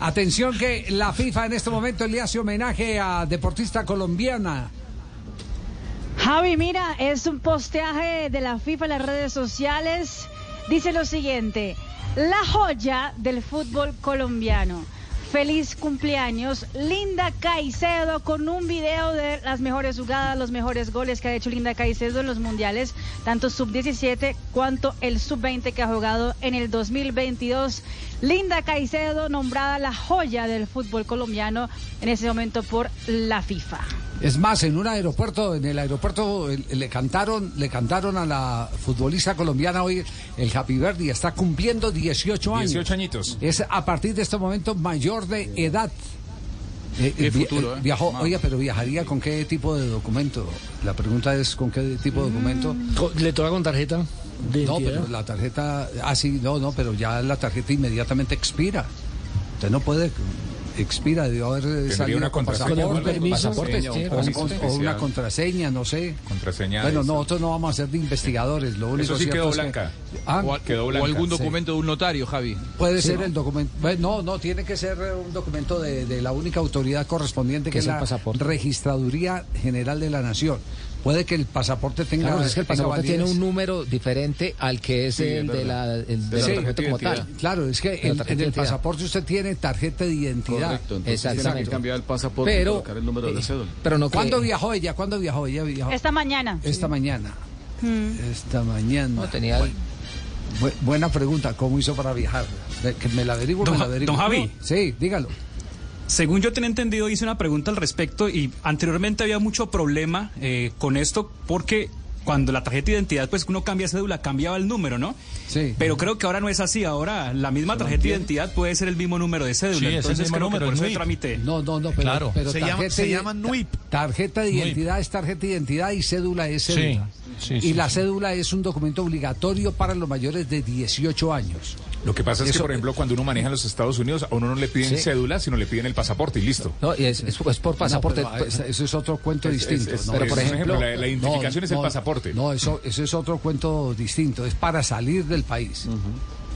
Atención que la FIFA en este momento le hace homenaje a deportista colombiana. Javi, mira, es un posteaje de la FIFA en las redes sociales. Dice lo siguiente, la joya del fútbol colombiano. Feliz cumpleaños, Linda Caicedo, con un video de las mejores jugadas, los mejores goles que ha hecho Linda Caicedo en los mundiales, tanto sub-17 cuanto el sub-20 que ha jugado en el 2022. Linda Caicedo, nombrada la joya del fútbol colombiano en ese momento por la FIFA. Es más, en un aeropuerto, en el aeropuerto eh, le cantaron, le cantaron a la futbolista colombiana hoy el Happy Birthday, está cumpliendo 18 años. 18 añitos. Es a partir de este momento mayor de edad. Eh, eh, vi- futuro, eh, ¿eh? viajó, oiga, pero viajaría con qué tipo de documento? La pregunta es con qué tipo de documento. ¿Le toca con tarjeta? de No, pero la tarjeta, ah, sí, no, no, pero ya la tarjeta inmediatamente expira. Usted no puede, expira, debió haber salido una con contraseña, ¿Con permiso? o, un o- permiso o especial. una contraseña, no sé. Contraseña. Bueno, de- nosotros no vamos a ser de investigadores, lo único Eso sí quedó es que- blanca. Ah, O, Quedó o blanca, algún sí. documento de un notario, Javi. Puede Sí, ser ¿no? el documento. bueno, No, no, tiene que ser eh, un documento de, de la única autoridad correspondiente que es la pasaporte. Registraduría General de la Nación. Puede que el pasaporte tenga. Claro, es que el pasaporte tiene un número diferente al que es Sí, el de la, el de la tarjeta como identidad. tal. Claro, es que en, el pasaporte usted tiene tarjeta de identidad. Correcto, entonces tiene Exactamente. que cambiar el pasaporte y Pero, colocar el número de la eh, cédula. pero no que- ¿Cuándo viajó ella? ¿Cuándo viajó ella? Viajó Esta mañana. esta mañana. Mm. Esta mañana. No, tenía el- Bu- buena pregunta, ¿cómo hizo para viajar? Que me la averiguo, Don me la averiguo. don Javi. Sí, dígalo. Según yo tenía entendido, hice una pregunta al respecto y anteriormente había mucho problema eh, con esto porque cuando la tarjeta de identidad, pues uno cambia cédula, cambiaba el número, ¿no? Sí. Pero creo que ahora no es así. Ahora la misma tarjeta de identidad puede ser el mismo número de cédula. Sí, es el Entonces mismo creo número, que por eso el NUIP. trámite. No, no, no, pero, Claro. pero Se llama- se NUIP. Tarjeta de NUIP. identidad es tarjeta de identidad y cédula es cédula. Sí, sí, y sí, la sí. cédula es un documento obligatorio para los mayores de 18 años. Lo que pasa es que, por ejemplo, cuando uno maneja en los Estados Unidos, a uno no le piden Sí. cédula, sino le piden el pasaporte y listo. No, y es, es- es por pasaporte. No, pero, pues, eso es otro cuento Es- distinto. es- es- ¿no? pero, por ejemplo, la, la identificación No, es el no, pasaporte. No, eso, eso es otro cuento distinto. Es para salir del país.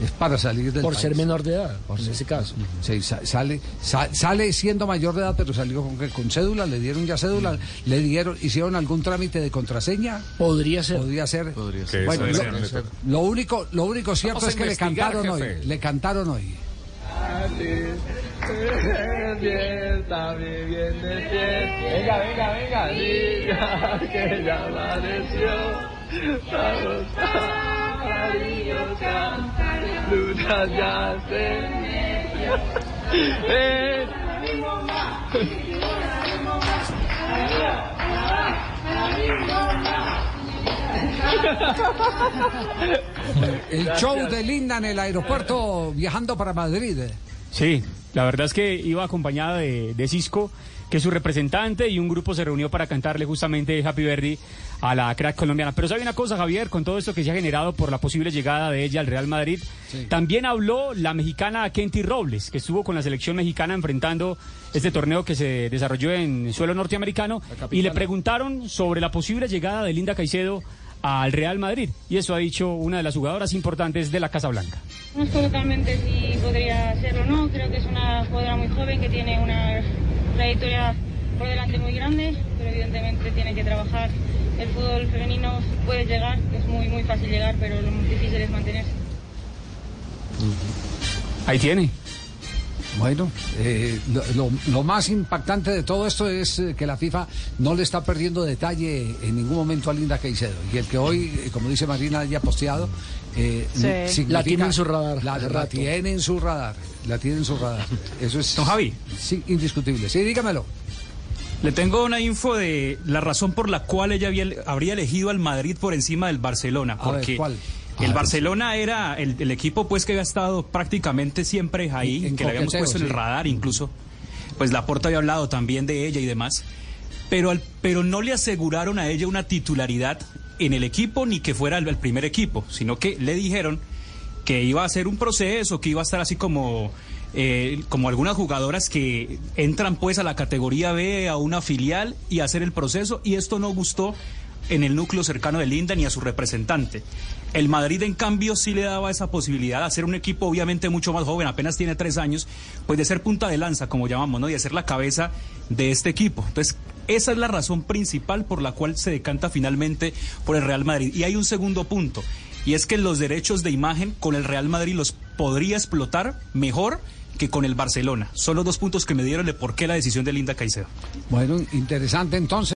Es para salir del por país. ser menor de edad, en ese caso. Sí, sa- sale, sa- sale siendo mayor de edad, pero salió con, con cédula, le dieron ya cédula, le dieron, hicieron algún trámite de contraseña, Podría ser. podría ser. Podría ser. Bueno, lo, único, lo único cierto Vamos es que le cantaron jefe. hoy, le cantaron hoy. Venga, venga, venga, diga que ya amaneció. Vamos a niños cantar, luchas ya se. Eh. El show de Linda en el aeropuerto viajando para Madrid. Sí, la verdad es que iba acompañada de, de Cisco, que es su representante, y un grupo se reunió para cantarle justamente Happy Birthday a la crack colombiana. Pero sabe una cosa, Javier, con todo esto que se ha generado por la posible llegada de ella al Real Madrid, Sí. también habló la mexicana Kenty Robles, que estuvo con la selección mexicana enfrentando este torneo que se desarrolló en suelo norteamericano, y le preguntaron sobre la posible llegada de Linda Caicedo al Real Madrid. Y eso ha dicho una de las jugadoras importantes de la Casa Blanca. No sé totalmente si podría serlo o no. Creo que es una jugadora muy joven que tiene una trayectoria por delante muy grande, pero evidentemente tiene que trabajar. El fútbol femenino puede llegar, es muy muy fácil llegar, pero lo más difícil es mantenerse. Ahí tiene. Bueno, eh, lo, lo- más impactante de todo esto es eh, que la FIFA no le está perdiendo detalle en ningún momento a Linda Caicedo. Y el que hoy, eh, como dice Marina, haya posteado, eh, Sí. La tiene en su radar, La, la tiene en su radar. La tiene en su radar. Eso es Don Javi. sí, indiscutible. Sí, dígamelo. Le tengo una info de la razón por la cual ella había- habría elegido al Madrid por encima del Barcelona. A ver, Porque ¿cuál? El Barcelona era el, el equipo pues que había estado prácticamente siempre ahí, En- que le habíamos puesto en el radar incluso. Pues Laporta había hablado también de ella y demás. Pero, al- pero no le aseguraron a ella una titularidad en el equipo ni que fuera el, el primer equipo, sino que le dijeron que iba a ser un proceso, que iba a estar así como, eh, como algunas jugadoras que entran pues a la categoría B, a una filial y hacer el proceso, y esto no gustó en el núcleo cercano de Linda ni a su representante. El Madrid, en cambio, sí le daba esa posibilidad de hacer un equipo obviamente mucho más joven, apenas tiene tres años, pues de ser punta de lanza, como llamamos, ¿no? Y ser la cabeza de este equipo. Entonces, esa es la razón principal por la cual se decanta finalmente por el Real Madrid. Y hay un segundo punto, y es que los derechos de imagen con el Real Madrid los podría explotar mejor que con el Barcelona. Son los dos puntos que me dieron de por qué la decisión de Linda Caicedo. Bueno, interesante entonces.